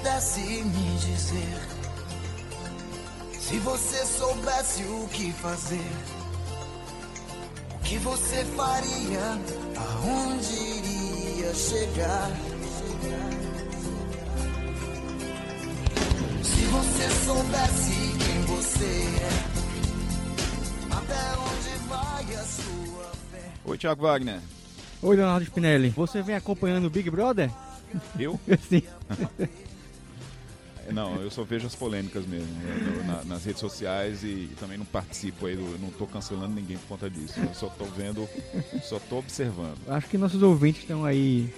você pudesse me dizer, se você soubesse o que fazer, o que você faria, aonde iria chegar? Se você soubesse quem você é, até onde vai a sua fé? Oi, Thiago Wagner. Oi, Leonardo Spinelli. Você vem acompanhando o Big Brother? Eu? Sim. Não, eu só vejo as polêmicas mesmo né, na- nas redes sociais e, e também não participo aí, não tô cancelando ninguém por conta disso. Eu só tô vendo, só tô observando. Acho que nossos ouvintes estão aí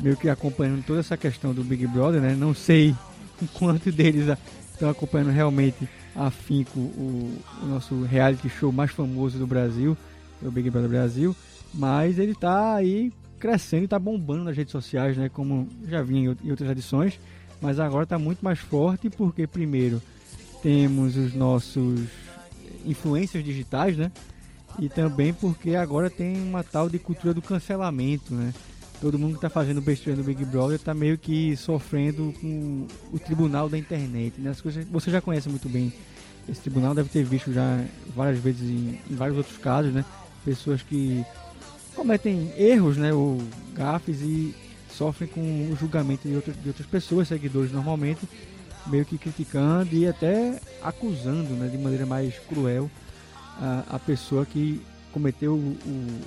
meio que acompanhando toda essa questão do Big Brother, né? Não sei quanto deles estão acompanhando realmente afinco o, o nosso reality show mais famoso do Brasil, é o Big Brother Brasil, mas ele tá aí crescendo e tá bombando nas redes sociais, né? Como já vinha em outras edições, mas agora tá muito mais forte porque primeiro temos os nossos influencers digitais, né? E também porque agora tem uma tal de cultura do cancelamento, né? Todo mundo que tá fazendo besteira no Big Brother tá meio que sofrendo com o tribunal da internet, né? As coisas, você já conhece muito bem esse tribunal, deve ter visto já várias vezes em, em vários outros casos, né? Pessoas que cometem erros, né? Ou gafes e sofrem com o julgamento de outras, de outras pessoas, seguidores normalmente, meio que criticando e até acusando, né? De maneira mais cruel a, a pessoa que cometeu o,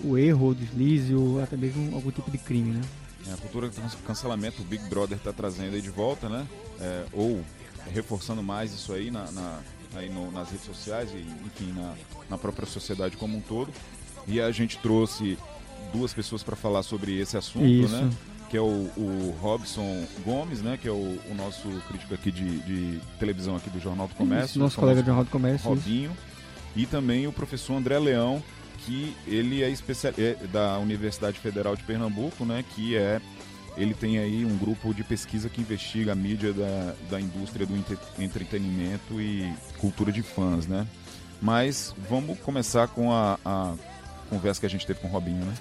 o, o erro, ou deslize, ou até mesmo algum tipo de crime, né? É, A cultura do can- cancelamento, o Big Brother tá trazendo aí de volta, né? É, ou reforçando mais isso aí, na, na- aí no- nas redes sociais e, enfim, na, na própria sociedade como um todo. E a gente trouxe duas pessoas para falar sobre esse assunto, Isso. né? Que é o, o Robson Gomes, né? Que é o, o nosso crítico aqui de, de televisão aqui do Jornal do Comércio. Isso, nosso colega de Jornal do Comércio. isso. Robinho. E também o professor André Leão, que ele é, especial, é da Universidade Federal de Pernambuco, né? Que é ele tem aí um grupo de pesquisa que investiga a mídia da, da indústria do entre- entretenimento e cultura de fãs, né? Mas vamos começar com a, a conversa que a gente teve com o Robinho, né?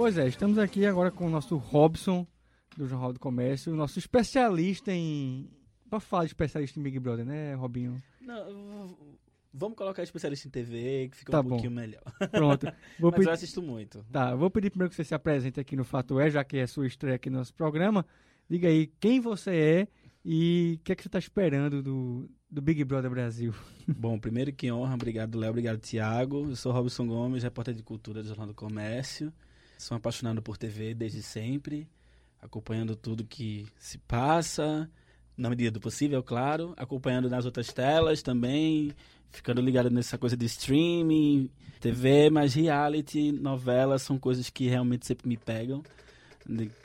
Pois é, estamos aqui agora com o nosso Robson, do Jornal do Comércio, o nosso especialista em. Pra falar de especialista em Big Brother, né, Robinho? Não, vamos colocar especialista em TV, que fica Tá um bom. pouquinho melhor. Pronto. Vou Mas pedir- eu assisto muito. Tá, eu vou pedir primeiro que você se apresente aqui no Fato É, já que é a sua estreia aqui no nosso programa. Diga aí quem você é e o que é que você está esperando do, do Big Brother Brasil. Bom, primeiro que honra, obrigado Léo, obrigado Tiago. Eu sou Robson Gomes, repórter de cultura do Jornal do Comércio. Sou apaixonado por TV desde sempre, acompanhando tudo que se passa, na medida do possível, claro, acompanhando nas outras telas também, ficando ligado nessa coisa de streaming, TV, mas reality, novelas são coisas que realmente sempre me pegam,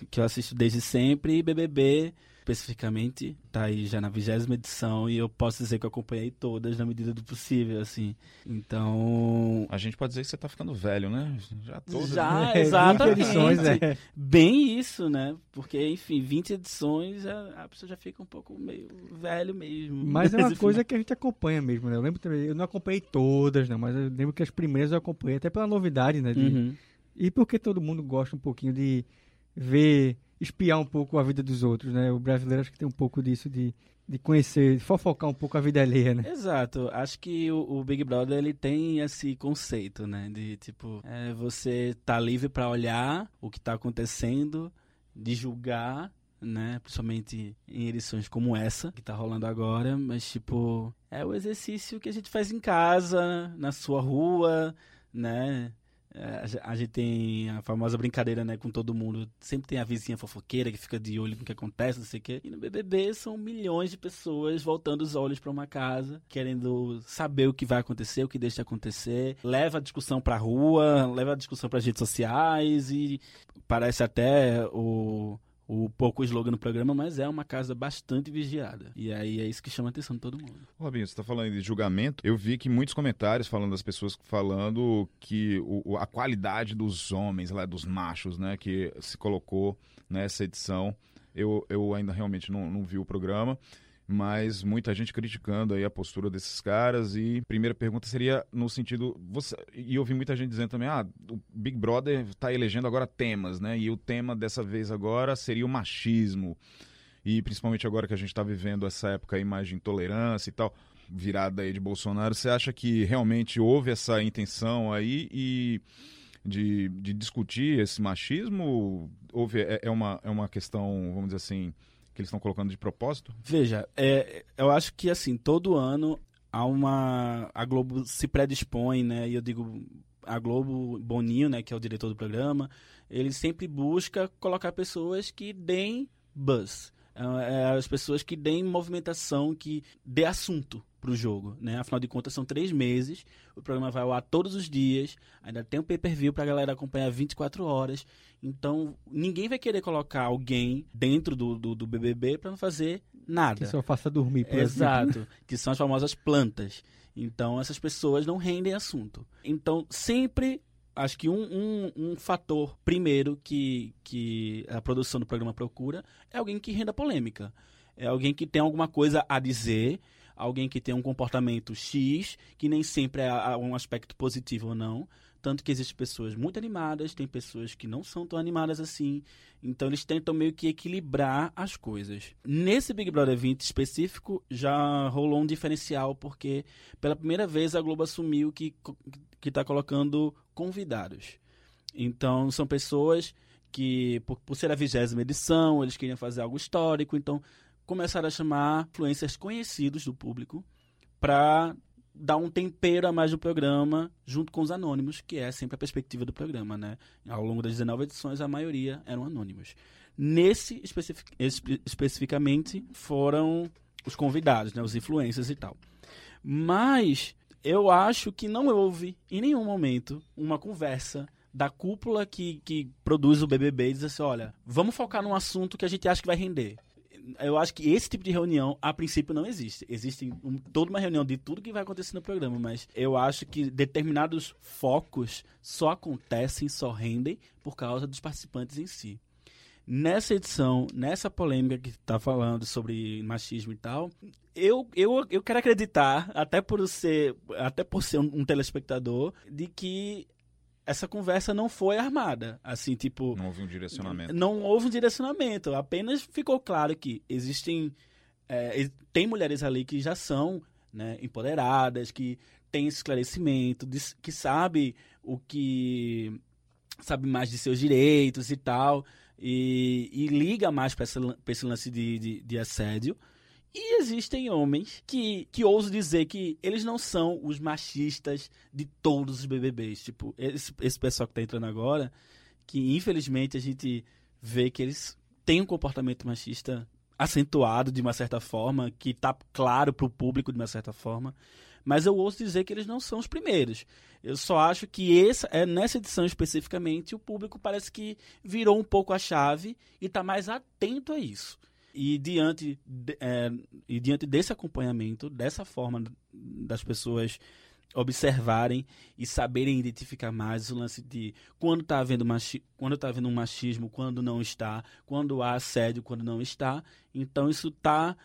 que eu assisto desde sempre, e BBB especificamente, tá aí já na vigésima edição e eu posso dizer que eu acompanhei todas na medida do possível, assim. Então, A gente pode dizer que você tá ficando velho, né? Já todas. já, É, 20 exatamente. edições, é. Bem isso, né? Porque, enfim, 20 edições, a, pessoa já fica um pouco meio velho mesmo. Mas é uma coisa que a gente acompanha mesmo, né? Eu lembro também, eu não acompanhei todas, não, mas eu lembro que as primeiras eu acompanhei, até pela novidade, né? de- Uhum. E porque todo mundo gosta um pouquinho de ver, espiar um pouco a vida dos outros, né? O brasileiro acho que tem um pouco disso de, de conhecer, de fofocar um pouco a vida alheia, né? Exato. Acho que o, o Big Brother ele tem esse conceito, né? De tipo, é, você tá livre pra olhar o que tá acontecendo, de julgar, né? Principalmente em edições como essa que tá rolando agora, mas tipo, é o exercício que a gente faz em casa, na sua rua, né? É, a ge- a gente tem a famosa brincadeira, né, com todo mundo. Sempre tem a vizinha fofoqueira que fica de olho no que acontece, não sei o quê. E no BBB são milhões de pessoas voltando os olhos pra uma casa, querendo saber o que vai acontecer, o que deixa de acontecer. Leva a discussão pra rua, leva a discussão pras redes sociais e parece até o o pouco slogan no programa, mas é uma casa bastante vigiada. E aí é isso que chama a atenção de todo mundo. Robinho, você está falando de julgamento. Eu vi que muitos comentários falando das pessoas falando que o- a qualidade dos homens, lá, dos machos, né, que se colocou nessa edição. Eu, eu ainda realmente não, não vi o programa. Mas muita gente criticando aí a postura desses caras e primeira pergunta seria no sentido você e eu muita gente dizendo também ah o Big Brother está elegendo agora temas né e o tema dessa vez agora seria o machismo. E principalmente agora que a gente está vivendo essa época aí mais de intolerância e tal virada aí de Bolsonaro você acha que realmente houve essa intenção aí e de, de discutir esse machismo? Houve é, é uma é uma questão vamos dizer assim que eles estão colocando de propósito? Veja, é, eu acho que assim, todo ano há uma. A Globo se predispõe, né? E eu digo, a Globo, Boninho, né, que é o diretor do programa, ele sempre busca colocar pessoas que deem buzz. É, é as pessoas que deem movimentação, que dê assunto para o jogo, né? Afinal de contas, são três meses, o programa vai ao ar todos os dias, ainda tem um pay-per-view para a galera acompanhar 24 horas, então ninguém vai querer colocar alguém dentro do, do, do BBB para não fazer nada. Que só faça dormir, por Exato, que são as famosas plantas. Então, essas pessoas não rendem assunto. Então, sempre acho que um, um, um, fator primeiro que, que a produção do programa procura é alguém que renda polêmica. É alguém que tem alguma coisa a dizer alguém que tem um comportamento X, que nem sempre é um aspecto positivo ou não. Tanto que existem pessoas muito animadas, tem pessoas que não são tão animadas assim. Então eles tentam meio que equilibrar as coisas. Nesse Big Brother 20 específico, já rolou um diferencial, porque pela primeira vez a Globo assumiu que está colocando convidados. Então são pessoas que, por, por ser a vigésima edição, eles queriam fazer algo histórico, então começaram a chamar influencers conhecidos do público para dar um tempero a mais do programa junto com os anônimos, que é sempre a perspectiva do programa, né? Ao longo das 19 edições, a maioria eram anônimos. Nesse especific espe especificamente foram os convidados, né? Os influencers e tal. Mas eu acho que não houve em nenhum momento uma conversa da cúpula que, que produz o BBB e diz assim, olha, vamos focar num assunto que a gente acha que vai render eu acho que esse tipo de reunião, a princípio, não existe. Existe um, toda uma reunião de tudo que vai acontecer no programa, mas eu acho que determinados focos só acontecem, só rendem por causa dos participantes em si. Nessa edição, nessa polêmica que está falando sobre machismo e tal, eu, eu, eu quero acreditar, até por ser, até por ser um, um telespectador, de que essa conversa não foi armada. Assim, tipo. Não houve um direcionamento. Não houve um direcionamento. Apenas ficou claro que existem. É, tem mulheres ali que já são né, empoderadas, que têm esclarecimento, que sabe o que. sabe mais de seus direitos e tal. E, e liga mais para esse, esse, lance de, de, de assédio. E existem homens que, que ouso dizer que eles não são os machistas de todos os BBBs. Tipo, esse, esse pessoal que tá entrando agora, que infelizmente a gente vê que eles têm um comportamento machista acentuado de uma certa forma, que tá claro para o público de uma certa forma. Mas eu ouço dizer que eles não são os primeiros. Eu só acho que essa, é, nessa edição especificamente o público parece que virou um pouco a chave e está mais atento a isso. E diante, de, é, e diante desse acompanhamento, dessa forma das pessoas observarem e saberem identificar mais o lance de quando está havendo, machi quando tá havendo um machismo, quando não está, quando há assédio, quando não está. Então isso tá,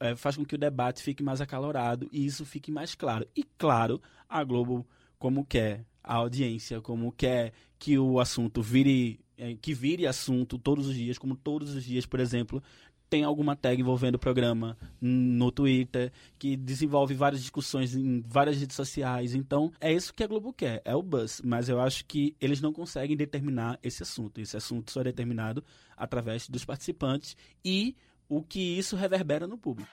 é, faz com que o debate fique mais acalorado e isso fique mais claro. E claro, a Globo, como quer, a audiência, como quer que o assunto vire é, que vire assunto todos os dias, como todos os dias, por exemplo, tem alguma tag envolvendo o programa no Twitter, que desenvolve várias discussões em várias redes sociais. Então, é isso que a Globo quer, é o buzz. Mas eu acho que eles não conseguem determinar esse assunto. Esse assunto só é determinado através dos participantes e o que isso reverbera no público.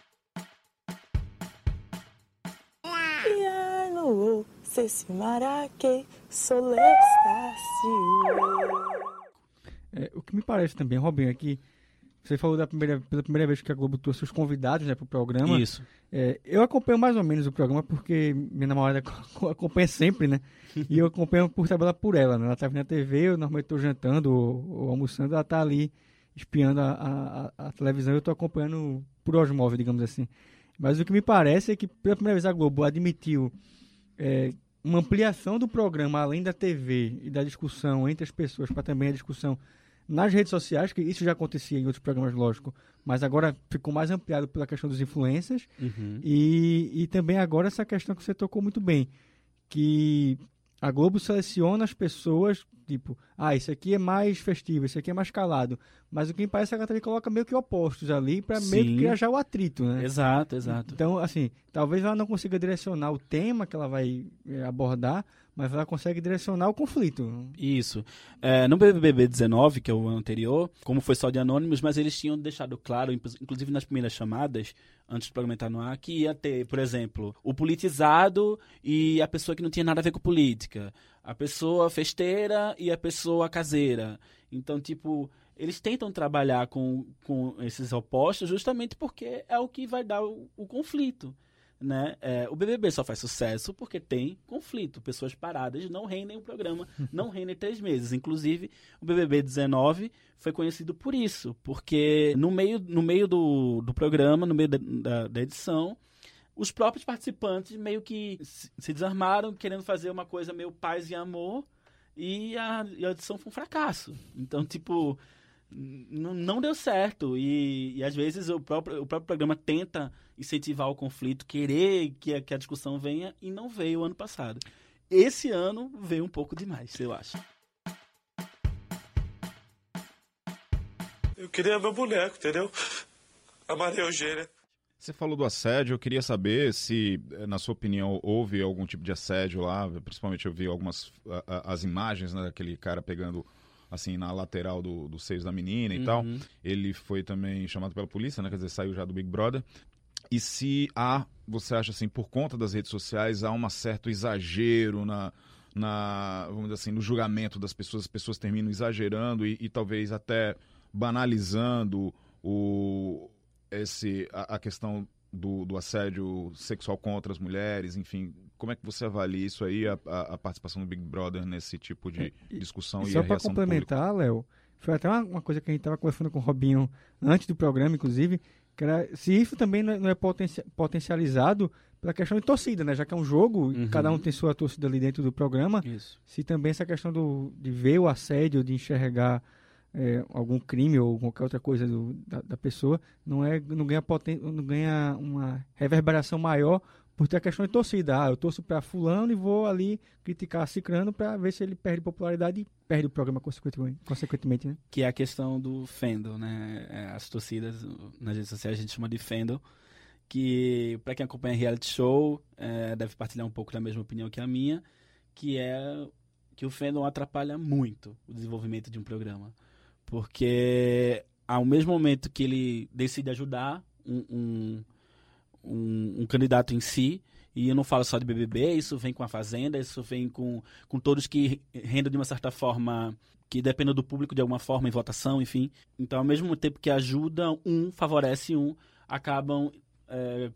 É, o que me parece também, Robin, é que você falou da primeira, pela primeira vez que a Globo trouxe os convidados né, para o programa. Isso. É, eu acompanho mais ou menos o programa porque minha namorada acompanha sempre, né? e eu acompanho por tabela por ela. Né? Ela está vendo a TV, eu normalmente estou jantando ou, ou, almoçando, ela está ali espiando a, a, a televisão e eu estou acompanhando por osmose, digamos assim. Mas o que me parece é que pela primeira vez a Globo admitiu é, uma ampliação do programa além da TV e da discussão entre as pessoas para também a discussão nas redes sociais, que isso já acontecia em outros programas, lógico, mas agora ficou mais ampliado pela questão dos influencers. Uhum. E, e também agora essa questão que você tocou muito bem, que a Globo seleciona as pessoas, tipo, ah, isso aqui é mais festivo, isso aqui é mais calado. Mas o que parece é que a Catarina coloca meio que opostos ali para meio que criar já o atrito, né? Exato, exato. Então, assim, talvez ela não consiga direcionar o tema que ela vai eh, abordar, mas ela consegue direcionar o conflito. Isso. É, no BBB 19, que é o ano anterior, como foi só de anônimos, mas eles tinham deixado claro, inclu- inclusive nas primeiras chamadas, antes do programa entrar no ar, que ia ter, por exemplo, o politizado e a pessoa que não tinha nada a ver com política. A pessoa festeira e a pessoa caseira. Então, tipo, eles tentam trabalhar com, com esses opostos justamente porque é o que vai dar o, o conflito. Né? É, o BBB só faz sucesso porque tem conflito. Pessoas paradas não rendem o programa, não rendem três meses. Inclusive, o BBB 19 foi conhecido por isso, porque no meio, no meio do, do programa, no meio da, da, da edição, os próprios participantes meio que se desarmaram, querendo fazer uma coisa meio paz e amor, e a, e a edição foi um fracasso. Então, tipo, não deu certo. E, e às vezes o próprio, o próprio programa tenta incentivar o conflito, querer que a, que a discussão venha, e não veio ano passado. Esse ano veio um pouco demais, eu acho. Eu queria meu boneco, entendeu? A Maria Eugênia. Você falou do assédio, eu queria saber se, eh, na sua opinião, houve algum tipo de assédio lá, principalmente eu vi algumas a- a- as imagens né, daquele cara pegando assim na lateral do, dos seios da menina e tal. Uhum. Ele foi também chamado pela polícia, né? Quer dizer, saiu já do Big Brother. E se há, você acha assim, por conta das redes sociais, há um certo exagero na, na vamos dizer assim, no julgamento das pessoas, as pessoas terminam exagerando e, e talvez até banalizando o, esse, a, a questão do, do assédio sexual contra as mulheres, enfim, como é que você avalia isso aí, a, a, a participação do Big Brother nesse tipo de E- discussão E e, só a para complementar, Léo, foi até uma, uma coisa que a gente estava conversando com o Robinho antes do programa, inclusive, que era se isso também não é, não é potencia- potencializado pela questão de torcida, né? Já que é um jogo, e Uhum. cada um tem sua torcida ali dentro do programa, Isso. se também essa questão do, de ver o assédio, de enxergar é, algum crime ou qualquer outra coisa do- da, da pessoa, não, é, não, ganha poten, não ganha uma reverberação maior por ter a questão de torcida. Ah, eu torço para fulano e vou ali criticar Cicrano para ver se ele perde popularidade e perde o programa consequentemente, consequentemente né? que é a questão do fandom, né? É, As torcidas nas redes sociais a gente chama de fandom, que para quem acompanha reality show é, deve partilhar um pouco da mesma opinião que a minha, que é que o fandom atrapalha muito o desenvolvimento de um programa, porque ao mesmo momento que ele decide ajudar um, um, um, um candidato em si, e eu não falo só de BBB, isso vem com a Fazenda, isso vem com, com todos que rendam de uma certa forma que dependam do público de alguma forma em votação, enfim. Então, ao mesmo tempo que ajuda um, favorece um, acabam é,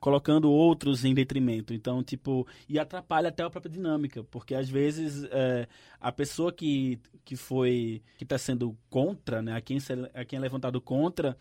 colocando outros em detrimento. Então, tipo, e atrapalha até a própria dinâmica, porque às vezes é, a pessoa que, que foi, que está sendo contra, né, a quem, a quem é levantado contra,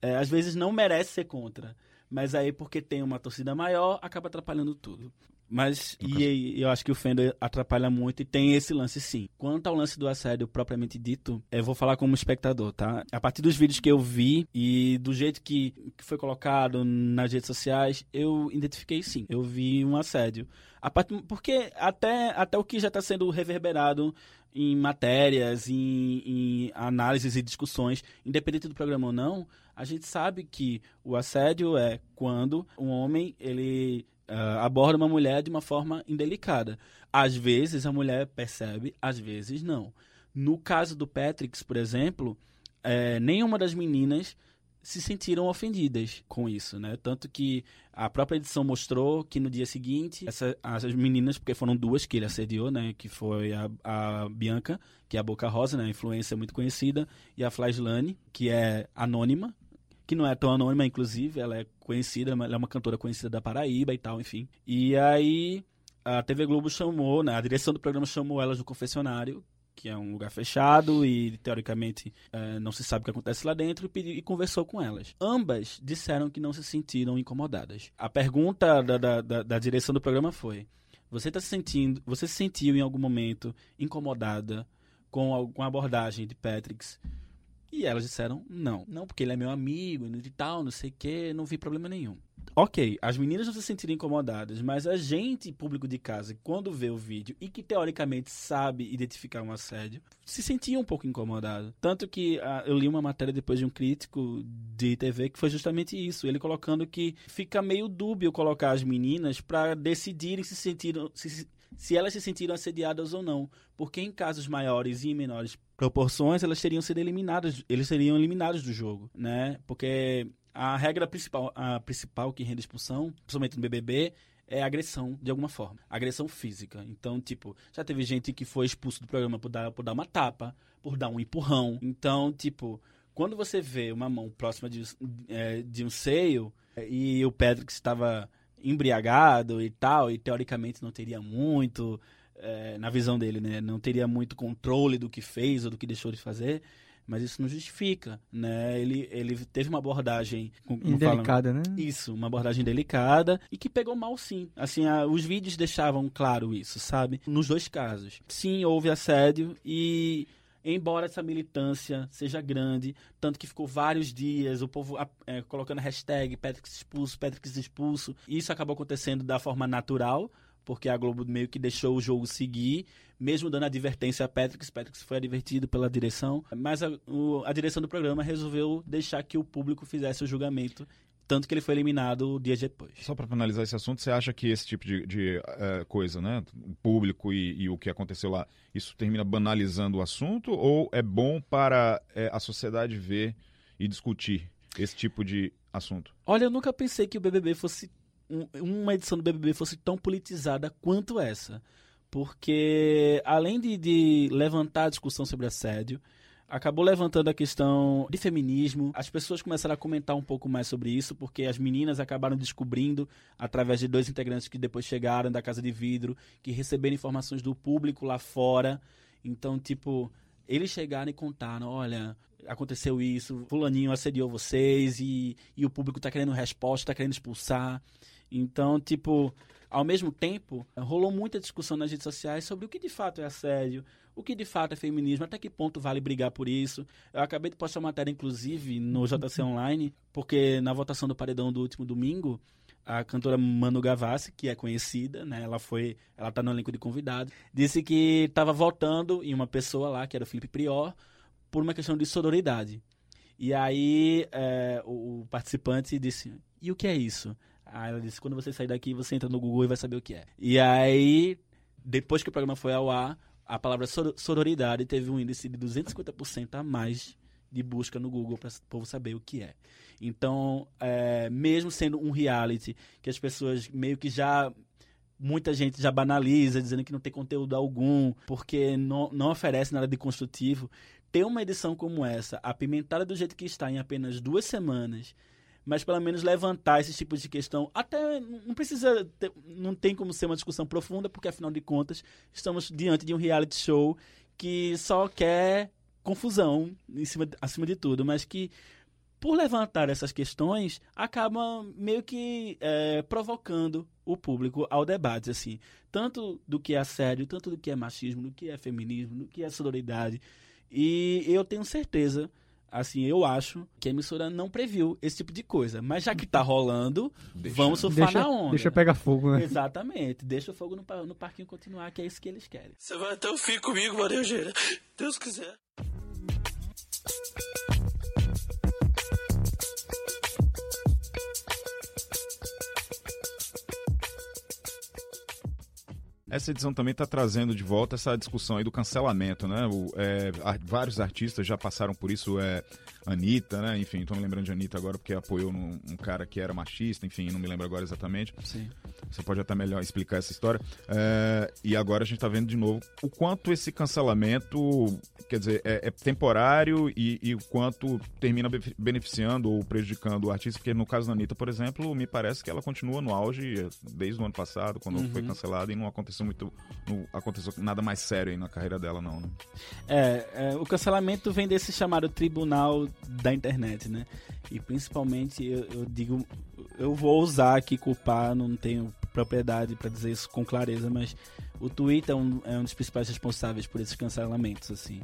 é, às vezes não merece ser contra. Mas aí, porque tem uma torcida maior, acaba atrapalhando tudo. Mas, e, e eu acho que o Fender atrapalha muito e tem esse lance sim. Quanto ao lance do assédio propriamente dito, eu vou falar como espectador, tá? A partir dos vídeos que eu vi e do jeito que, que foi colocado nas redes sociais, eu identifiquei sim. Eu vi um assédio. A partir, porque até, até o que já está sendo reverberado em matérias, em, em análises e discussões, independente do programa ou não, a gente sabe que o assédio é quando um homem ele ah, aborda uma mulher de uma forma indelicada. Às vezes a mulher percebe, às vezes não. No caso do Patrick, por exemplo, eh, nenhuma das meninas se sentiram ofendidas com isso, né? Tanto que a própria edição mostrou que no dia seguinte, essa, as meninas, porque foram duas que ele assediou, né? Que foi a, a Bianca, que é a Boca Rosa, né? Influência muito conhecida, e a Flaislane, que é anônima, que não é tão anônima, inclusive, ela é conhecida, ela é uma cantora conhecida da Paraíba e tal, enfim. E aí a TV Globo chamou, né? A direção do programa chamou elas no confessionário, que é um lugar fechado e teoricamente eh, não se sabe o que acontece lá dentro e, pedi- e conversou com elas. Ambas disseram que não se sentiram incomodadas. A pergunta da, da, da- da direção do programa foi: você está se sentindo, você se sentiu em algum momento incomodada com alguma abordagem de Patricks. E elas disseram não. Não, porque ele é meu amigo e tal, não sei o que, não vi problema nenhum. Ok, as meninas não se sentiram incomodadas, mas a gente, público de casa, quando vê o vídeo e que teoricamente sabe identificar um assédio, se sentia um pouco incomodado. Tanto que ah, eu li uma matéria depois de um crítico de TV que foi justamente isso, ele colocando que fica meio dúbio colocar as meninas para decidirem se sentiram se, se elas se sentiram assediadas ou não, porque em casos maiores e em menores proporções elas teriam sido eliminadas, eles seriam eliminados do jogo, né? Porque a regra principal, a principal que rende expulsão, principalmente no BBB, é agressão de alguma forma, agressão física. Então, tipo, já teve gente que foi expulso do programa por dar, por dar uma tapa, por dar um empurrão. Então, tipo, quando você vê uma mão próxima de, é, de um seio e o Patrick estava embriagado e tal, e teoricamente não teria muito, é, na visão dele, né? Não teria muito controle do que fez ou do que deixou de fazer mas isso não justifica, né? Ele, ele teve uma abordagem falam, né? Isso, uma abordagem delicada e que pegou mal sim. Assim, a, os vídeos deixavam claro isso, sabe? Nos dois casos. Sim, houve assédio e embora essa militância seja grande, tanto que ficou vários dias o povo é, colocando hashtag Patrick expulso, Patrick expulso, isso acabou acontecendo da forma natural, porque a Globo meio que deixou o jogo seguir, mesmo dando advertência a Patrick. Patrick foi advertido pela direção, mas a, o, a direção do programa resolveu deixar que o público fizesse o julgamento tanto que ele foi eliminado dias depois. Só para finalizar esse assunto, você acha que esse tipo de, de uh, coisa, né, o público e, e, o que aconteceu lá, isso termina banalizando o assunto ou é bom para é, a sociedade ver e discutir esse tipo de assunto? Olha, eu nunca pensei que o BBB fosse uma edição do BBB fosse tão politizada quanto essa. Porque, além de, de levantar a discussão sobre assédio, acabou levantando a questão de feminismo. As pessoas começaram a comentar um pouco mais sobre isso, porque as meninas acabaram descobrindo, através de dois integrantes que depois chegaram da Casa de Vidro, que receberam informações do público lá fora. Então, tipo, eles chegaram e contaram: olha, aconteceu isso, Fulaninho assediou vocês e, e o público tá querendo resposta, tá querendo expulsar. Então, tipo, ao mesmo tempo, rolou muita discussão nas redes sociais sobre o que de fato é assédio, o que de fato é feminismo, até que ponto vale brigar por isso. Eu acabei de postar uma matéria, inclusive, no JC Online, porque na votação do paredão do último domingo, a cantora Manu Gavassi, que é conhecida, né? Ela foi, ela tá no elenco de convidados, disse que estava votando em uma pessoa lá, que era o Felipe Prior, por uma questão de sororidade. E aí é, o, o participante disse: "E o que é isso?" Aí ela disse: quando você sair daqui, você entra no Google e vai saber o que é. E aí, depois que o programa foi ao ar, a palavra sororidade teve um índice de 250% a mais de busca no Google para o povo saber o que é. Então, é, mesmo sendo um reality que as pessoas meio que já. Muita gente já banaliza, dizendo que não tem conteúdo algum, porque não, não oferece nada de construtivo. Ter uma edição como essa, apimentada do jeito que está em apenas duas semanas, mas pelo menos levantar esse tipo de questão. Até não precisa, ter, não tem como ser uma discussão profunda, porque afinal de contas estamos diante de um reality show que só quer confusão em cima, acima de tudo, mas que por levantar essas questões acaba meio que é, provocando o público ao debate, assim, tanto do que é assédio, tanto do que é machismo, do que é feminismo, do que é sororidade. E eu tenho certeza assim, eu acho que a emissora não previu esse tipo de coisa. Mas já que tá rolando, deixa, vamos surfar deixa, na onda. Deixa pegar fogo, né? Exatamente. Deixa o fogo no, no parquinho continuar, que é isso que eles querem. Você vai até o fim comigo, Maria Eugênia. Deus quiser. Essa edição também está trazendo de volta essa discussão aí do cancelamento, né? O, é, vários artistas já passaram por isso, é, Anitta, né? Enfim, tô me lembrando de Anitta agora porque apoiou num, um cara que era machista, enfim, não me lembro agora exatamente. Sim. Você pode até melhor explicar essa história. É, e agora a gente está vendo de novo o quanto esse cancelamento, quer dizer, é, é temporário e, e, o quanto termina beneficiando ou prejudicando o artista, porque no caso da Anitta, por exemplo, me parece que ela continua no auge desde o ano passado, quando uhum. foi cancelada, e não aconteceu muito. Não aconteceu nada mais sério aí na carreira dela, não, né? É, é o cancelamento vem desse chamado tribunal da internet, né? E principalmente eu, eu digo, eu vou usar aqui culpar, não tenho propriedade para dizer isso com clareza, mas o Twitter é um, é um dos principais responsáveis por esses cancelamentos, assim.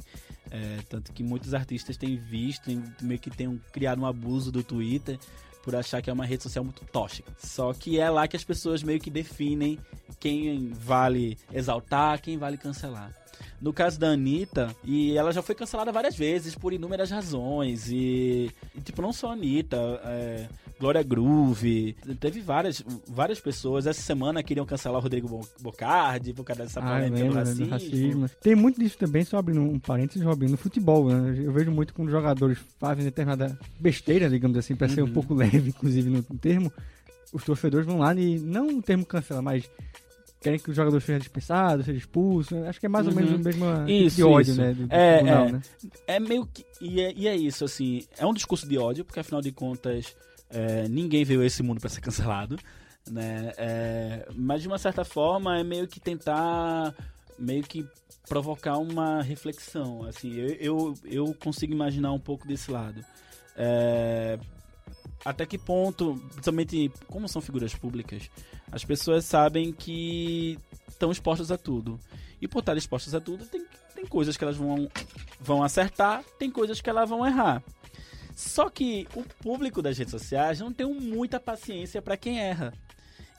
É, tanto que muitos artistas têm visto, têm, meio que têm criado um abuso do Twitter por achar que é uma rede social muito tóxica. Só que é lá que as pessoas meio que definem quem vale exaltar, quem vale cancelar. No caso da Anitta, e ela já foi cancelada várias vezes por inúmeras razões. E, e tipo, não só a Anitta, é, Glória Groove, teve várias, várias pessoas. Essa semana queriam cancelar o Rodrigo Bo- Bocardi por causa dessa Ah, polêmica do racismo. Tem muito disso também, só abrindo um parênteses, Robinho, no futebol, né? Eu vejo muito quando os jogadores fazem determinada besteira, digamos assim, para ser um Uhum. pouco leve, inclusive, no termo. Os torcedores vão lá e não um termo cancela, mas querem que o jogador seja dispensado, seja expulso. Acho que é mais ou Uhum. menos o mesmo tipo Isso, de ódio, isso. né? Do, do É, tribunal, é. né? É meio que. E é, e é isso, assim. É um discurso de ódio, porque afinal de contas, é, ninguém veio a esse mundo pra ser cancelado. Né? É, mas de uma certa forma é meio que tentar. Meio que provocar uma reflexão. Assim, eu, eu, eu consigo imaginar um pouco desse lado. É, até que ponto, principalmente como são figuras públicas, as pessoas sabem que estão expostas a tudo. E por estar expostas a tudo, tem, tem coisas que elas vão, vão acertar, tem coisas que elas vão errar. Só que o público das redes sociais não tem muita paciência para quem erra.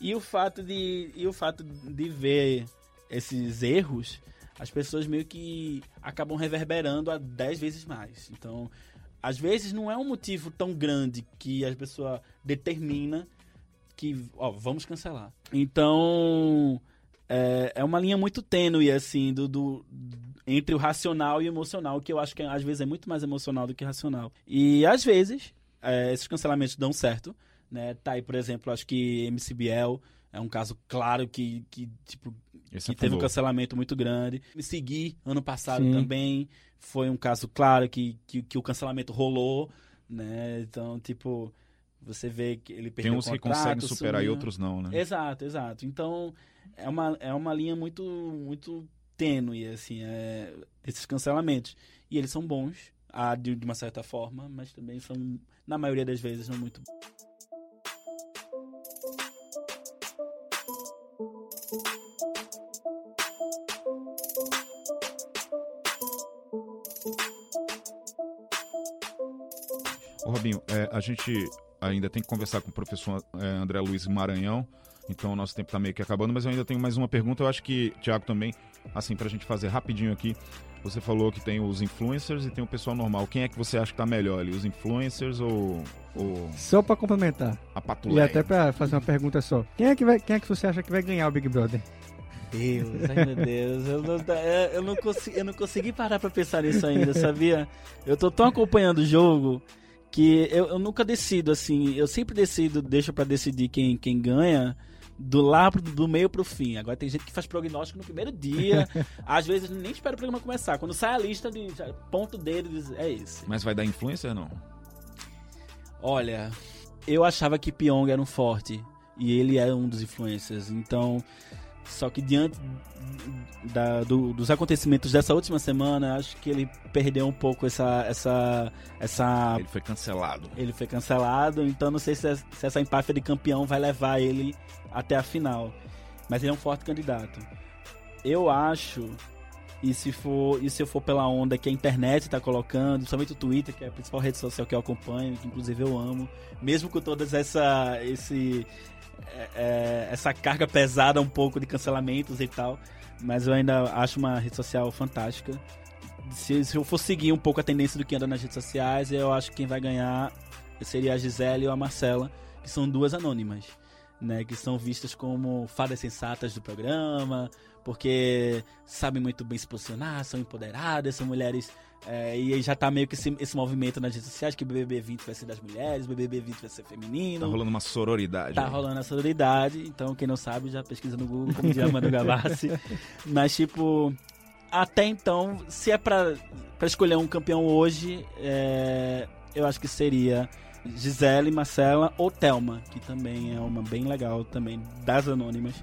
E o fato de e o fato de ver esses erros, as pessoas meio que acabam reverberando a 10 vezes mais. Então, às vezes não é um motivo tão grande que a pessoa determina que, ó, vamos cancelar. Então, é, é uma linha muito tênue, assim, do, do- entre o racional e o emocional, que eu acho que às vezes é muito mais emocional do que racional. E às vezes, é, esses cancelamentos dão certo, né? Tá aí, por exemplo, acho que MCBL é um caso claro que, que tipo, Esse que é teve um cancelamento muito grande. Me segui ano passado Sim. também. Foi um caso claro que, que, que o cancelamento rolou, né? Então, tipo, você vê que ele Tem perdeu uns o que contrato, conseguem superar e sumiu. outros não, né? Exato, exato. Então, é uma, é uma linha muito, muito tênue, assim, é, esses cancelamentos. E eles são bons, ah, de, de uma certa forma, mas também são, na maioria das vezes, não muito Ô, Robinho, é, a gente ainda tem que conversar com o professor é, André Luiz Maranhão, então o nosso tempo tá meio que acabando, mas eu ainda tenho mais uma pergunta, eu acho que, Thiago, também, assim, pra gente fazer rapidinho aqui, você falou que tem os influencers e tem o pessoal normal. Quem é que você acha que tá melhor ali, os influencers ou, ou Só pra complementar, a e patuleia? até pra fazer uma pergunta só. Quem é que, vai, quem é que você acha que vai ganhar o Big Brother? Deus, ai meu Deus, eu não, é, eu, não consegui, eu não consegui parar pra pensar nisso ainda, sabia? Eu tô tão acompanhando o jogo que eu, eu nunca decido, assim, eu sempre decido, deixo pra decidir quem, quem ganha do lá pro- do meio pro fim. Agora tem gente que faz prognóstico no primeiro dia, às vezes nem espera o programa começar. Quando sai a lista de ponto dele, diz, é esse. Mas vai dar influencer não? Olha, eu achava que Pyong era um forte e ele é um dos influencers. Então, só que diante da- do- dos acontecimentos dessa última semana, acho que ele perdeu um pouco essa essa essa Ele foi cancelado. ele foi cancelado, então não sei se, se essa empáfia de campeão vai levar ele até a final. Mas ele é um forte candidato. Eu acho, e se for, e se eu for pela onda que a internet tá colocando, principalmente o Twitter, que é a principal rede social que eu acompanho, que inclusive eu amo, mesmo com todas essa esse é, é, essa carga pesada um pouco de cancelamentos e tal, mas eu ainda acho uma rede social fantástica. Se, se eu for seguir um pouco a tendência do que anda nas redes sociais, eu acho que quem vai ganhar seria a Gisele ou a Marcela, que são duas anônimas, né? Que são vistas como fadas sensatas do programa, porque sabem muito bem se posicionar, são empoderadas, são mulheres. é, e já tá meio que esse, esse movimento nas redes sociais que o BBB 20 vai ser das mulheres, o BBB 20 vai ser feminino. Tá rolando uma sororidade. Tá aí. rolando a sororidade, então quem não sabe já pesquisa no Google, como diria Manu Gavassi. Mas, tipo, até então, se é pra, pra escolher um campeão hoje, é, eu acho que seria Gisele, Marcela ou Thelma, que também é uma bem legal também das anônimas,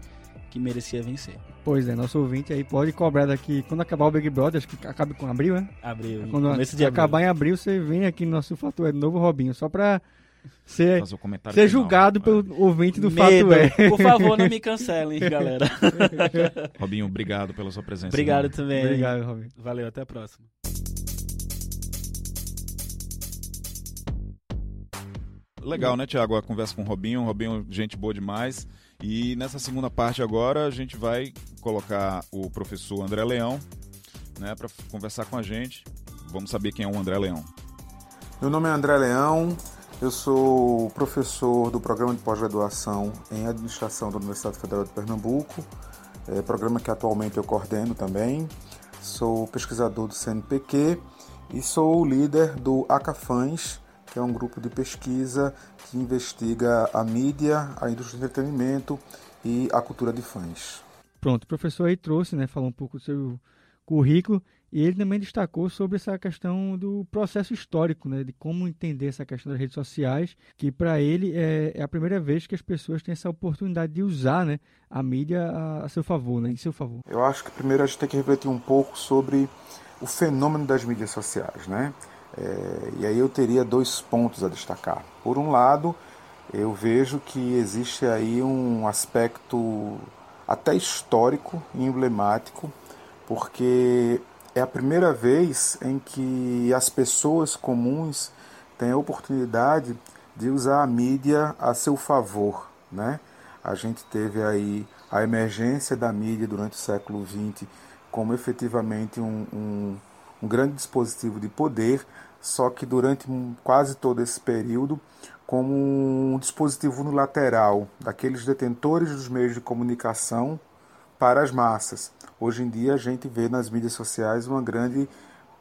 que merecia vencer. Pois é, nosso ouvinte aí pode cobrar daqui, quando acabar o Big Brother, acho que acaba com abril, né? Abril, Quando começo de abril. acabar em abril, você vem aqui no nosso Fator é Novo Robinho, só pra ser, Fazer o comentário ser final, julgado né? pelo ouvinte do Medo. Fato É. Por favor, não me cancelem, galera. Robinho, obrigado pela sua presença. Obrigado irmão. também. Obrigado, Robin. Valeu, até a próxima. Legal, né, Tiago? A conversa com o Robinho. O Robinho, gente boa demais. E nessa segunda parte agora, a gente vai colocar o professor André Leão, né, para conversar com a gente. Vamos saber quem é o André Leão. Meu nome é André Leão, eu sou professor do programa de pós-graduação em administração da Universidade Federal de Pernambuco, é, programa que atualmente eu coordeno também. Sou pesquisador do CNPq e sou líder do ACAFãs, que é um grupo de pesquisa que investiga a mídia, a indústria do entretenimento e a cultura de fãs. Pronto, o professor aí trouxe, né, falou um pouco do seu currículo e ele também destacou sobre essa questão do processo histórico, né, de como entender essa questão das redes sociais, que para ele é, é a primeira vez que as pessoas têm essa oportunidade de usar, né, a mídia a, a seu favor, né, em seu favor. Eu acho que primeiro a gente tem que refletir um pouco sobre o fenômeno das mídias sociais, né? É, e aí eu teria dois pontos a destacar. Por um lado, eu vejo que existe aí um aspecto até histórico e emblemático, porque é a primeira vez em que as pessoas comuns têm a oportunidade de usar a mídia a seu favor, né? A gente teve aí a emergência da mídia durante o século XX como efetivamente um, um, um grande dispositivo de poder, só que durante quase todo esse período como um dispositivo unilateral daqueles detentores dos meios de comunicação para as massas. Hoje em dia a gente vê nas mídias sociais uma grande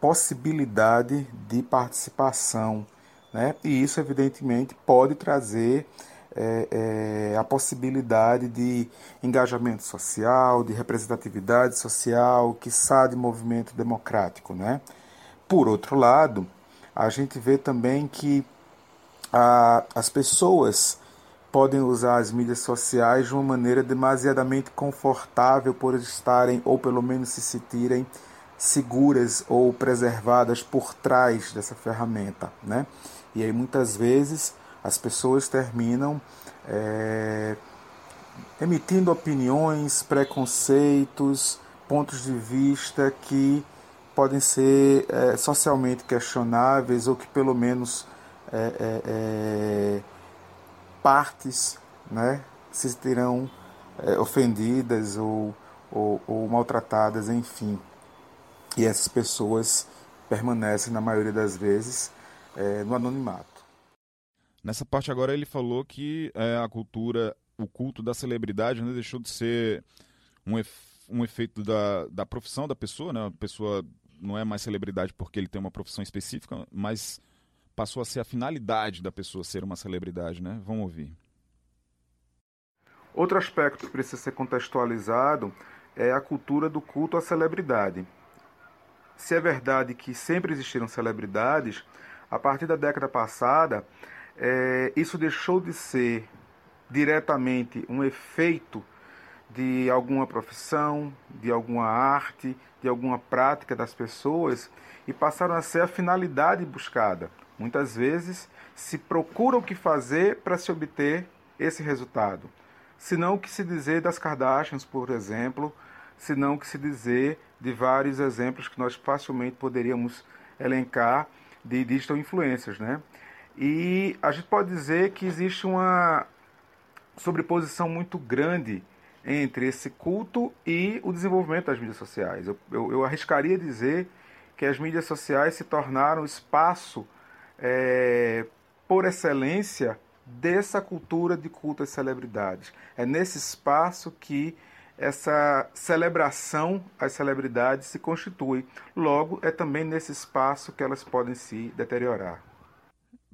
possibilidade de participação, né? E isso evidentemente pode trazer é, é, a possibilidade de engajamento social, de representatividade social, quiçá de movimento democrático, né? Por outro lado, a gente vê também que a, as pessoas podem usar as mídias sociais de uma maneira demasiadamente confortável por estarem, ou pelo menos se sentirem, seguras ou preservadas por trás dessa ferramenta. Né? E aí muitas vezes as pessoas terminam é, emitindo opiniões, preconceitos, pontos de vista que podem ser é, socialmente questionáveis ou que pelo menos é, é, é, partes né, se sentirão é, ofendidas ou, ou, ou maltratadas, enfim. E essas pessoas permanecem, na maioria das vezes, é, no anonimato. Nessa parte agora ele falou que é, a cultura, o culto da celebridade né, deixou de ser um, um efeito da, da profissão da pessoa, né? A pessoa não é mais celebridade porque ele tem uma profissão específica, mas passou a ser a finalidade da pessoa ser uma celebridade, né? Vamos ouvir. Outro aspecto que precisa ser contextualizado é a cultura do culto à celebridade. Se é verdade que sempre existiram celebridades, a partir da década passada, eh, isso deixou de ser diretamente um efeito de alguma profissão, de alguma arte, de alguma prática das pessoas e passaram a ser a finalidade buscada. Muitas vezes se procura o que fazer para se obter esse resultado. Se não o que se dizer das Kardashians, por exemplo, se não o que se dizer de vários exemplos que nós facilmente poderíamos elencar de digital influencers, né? E a gente pode dizer que existe uma sobreposição muito grande entre esse culto e o desenvolvimento das mídias sociais. Eu, eu, eu arriscaria dizer que as mídias sociais se tornaram espaço é, por excelência dessa cultura de culto às celebridades. É nesse espaço que essa celebração às celebridades se constitui. Logo, é também nesse espaço que elas podem se deteriorar.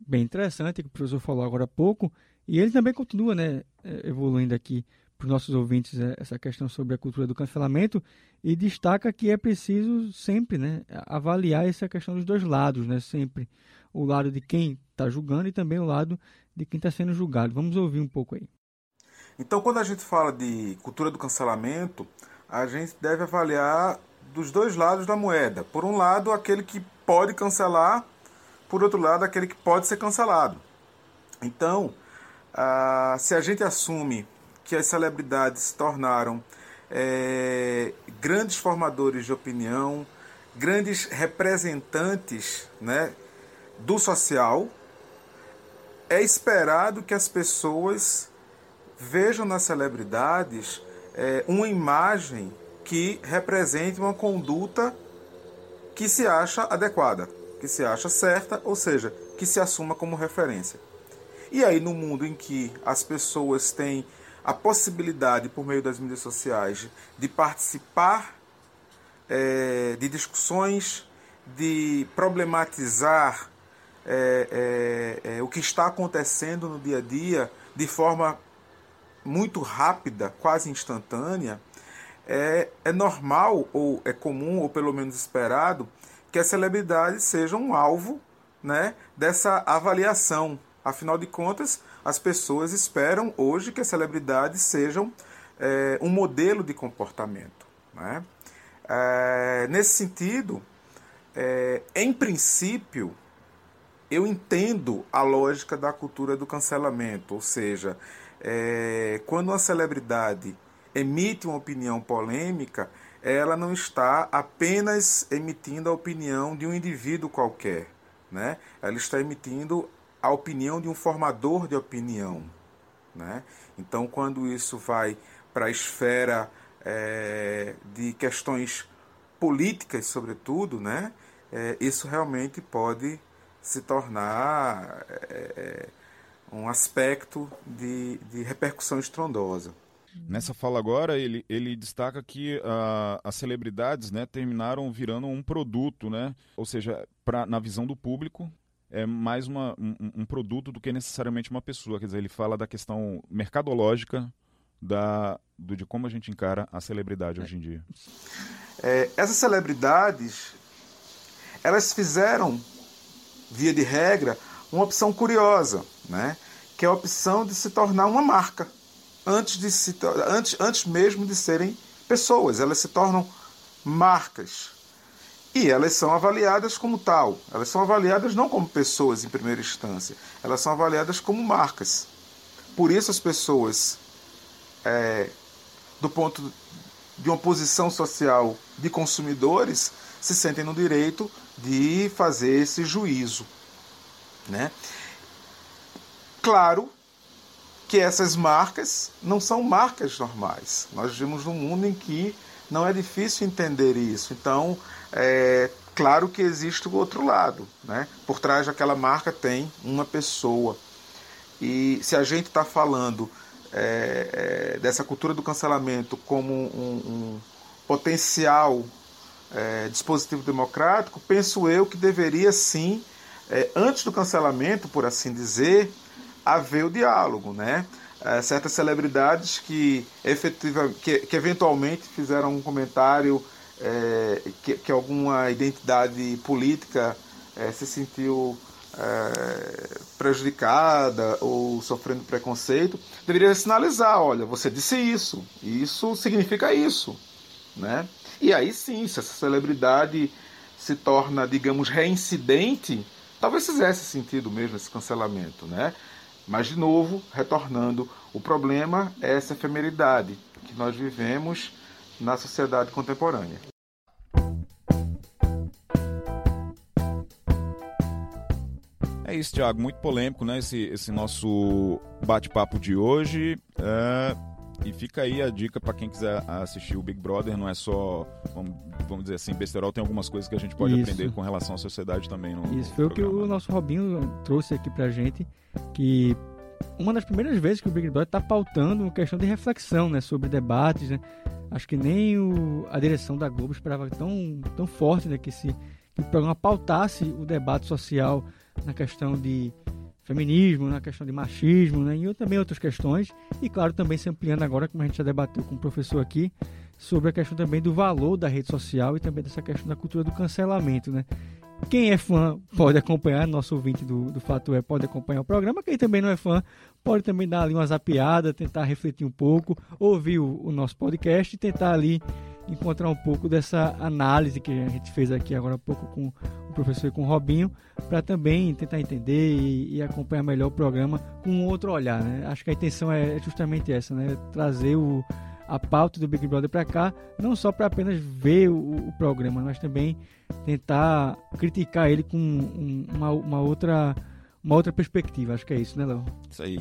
Bem interessante, que o professor falou agora há pouco, e ele também continua, né, eh, evoluindo aqui para os nossos ouvintes eh, essa questão sobre a cultura do cancelamento e destaca que é preciso sempre, né, avaliar essa questão dos dois lados, né, sempre o lado de quem está julgando e também o lado de quem está sendo julgado. Vamos ouvir um pouco aí. Então, quando a gente fala de cultura do cancelamento, a gente deve avaliar dos dois lados da moeda. Por um lado, aquele que pode cancelar, por outro lado, aquele que pode ser cancelado. Então, ah, se a gente assume que as celebridades se tornaram é, grandes formadores de opinião, grandes representantes né, do social, é esperado que as pessoas vejam nas celebridades é, uma imagem que represente uma conduta que se acha adequada, que se acha certa, ou seja, que se assuma como referência. E aí, no mundo em que as pessoas têm a possibilidade, por meio das mídias sociais, de participar é, de discussões, de problematizar é, é, é, o que está acontecendo no dia a dia de forma muito rápida, quase instantânea, é, é normal ou é comum, ou pelo menos esperado, que as celebridades sejam um alvo né, dessa avaliação. Afinal de contas, as pessoas esperam hoje que as celebridades sejam é, um modelo de comportamento. Né? É, nesse sentido, é, em princípio, eu entendo a lógica da cultura do cancelamento, ou seja, quando uma celebridade emite uma opinião polêmica, ela não está apenas emitindo a opinião de um indivíduo qualquer, né? ela está emitindo a opinião de um formador de opinião. Né? Então, quando isso vai para a esfera é, de questões políticas, sobretudo, né? É, isso realmente pode se tornar é, é, um aspecto de, de repercussão estrondosa. Nessa fala agora, ele, ele destaca que uh, as celebridades né, terminaram virando um produto, né? ou seja, pra, na visão do público, é mais uma, um, um, produto do que necessariamente uma pessoa. Quer dizer, ele fala da questão mercadológica da, do, de como a gente encara a celebridade hoje em dia. É, essas celebridades, elas fizeram via de regra, uma opção curiosa, né? que é a opção de se tornar uma marca, antes, de se, antes, antes mesmo de serem pessoas. Elas se tornam marcas. E elas são avaliadas como tal. Elas são avaliadas não como pessoas em primeira instância, elas são avaliadas como marcas. Por isso as pessoas, é, do ponto de uma posição social de consumidores, se sentem no direito de fazer esse juízo. Né? Claro que essas marcas não são marcas normais. Nós vivemos num mundo em que não é difícil entender isso. Então, é claro que existe o outro lado. Né? Por trás daquela marca tem uma pessoa. E se a gente está falando é, é, dessa cultura do cancelamento como um, um potencial é, dispositivo democrático, penso eu que deveria sim, é, antes do cancelamento, por assim dizer, haver o diálogo, né? É, certas celebridades que, efetiva, que, que eventualmente fizeram um comentário é, que, que, alguma identidade política é, se sentiu é, prejudicada ou sofrendo preconceito, deveria sinalizar, olha, você disse isso, isso significa isso, né? E aí sim, se essa celebridade se torna, digamos, reincidente, talvez fizesse sentido mesmo esse cancelamento, né? Mas, de novo, retornando, o problema é essa efemeridade que nós vivemos na sociedade contemporânea. É isso, Tiago. Muito polêmico, né? Esse, esse nosso bate-papo de hoje. É... E fica aí a dica para quem quiser assistir o Big Brother, não é só, vamos, vamos dizer assim, besterol, tem algumas coisas que a gente pode Isso. aprender com relação à sociedade também. No, Isso, no foi o que o nosso Robinho trouxe aqui pra gente, que uma das primeiras vezes que o Big Brother está pautando uma questão de reflexão né, sobre debates. Né? Acho que nem o, a direção da Globo esperava tão, tão forte né, que, esse, que o programa pautasse o debate social na questão de feminismo, na questão de machismo, né, e também outras questões. E claro, também se ampliando agora, como a gente já debateu com o professor aqui, sobre a questão também do valor da rede social e também dessa questão da cultura do cancelamento, né? Quem é fã pode acompanhar, nosso ouvinte do, do Fato É pode acompanhar o programa. Quem também não é fã pode também dar ali uma zapiada, tentar refletir um pouco, ouvir o, o nosso podcast e tentar ali encontrar um pouco dessa análise que a gente fez aqui agora há pouco com o professor e com o Robinho, para também tentar entender e, e, acompanhar melhor o programa com um outro olhar. Né? Acho que a intenção é justamente essa, né? trazer o, a pauta do Big Brother para cá, não só para apenas ver o, o, programa, mas também tentar criticar ele com um, uma, uma, outra, uma outra perspectiva. Acho que é isso, né, Léo? Isso aí.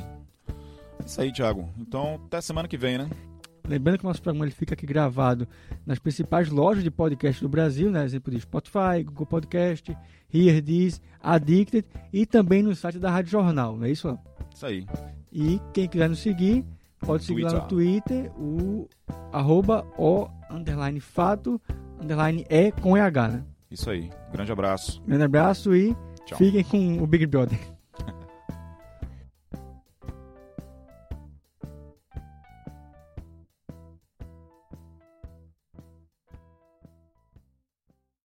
Isso aí, Thiago. Então, até semana que vem, né? Lembrando que o nosso programa ele fica aqui gravado nas principais lojas de podcast do Brasil, né? exemplo de Spotify, Google Podcast, Here This, Addicted e também no site da Rádio Jornal, não é isso? Isso aí. E quem quiser nos seguir, pode seguir Twitter. lá no Twitter, o arroba o underline fato underline e com EH, né? Isso aí. Grande abraço. Grande abraço e Tchau. fiquem com o Big Brother.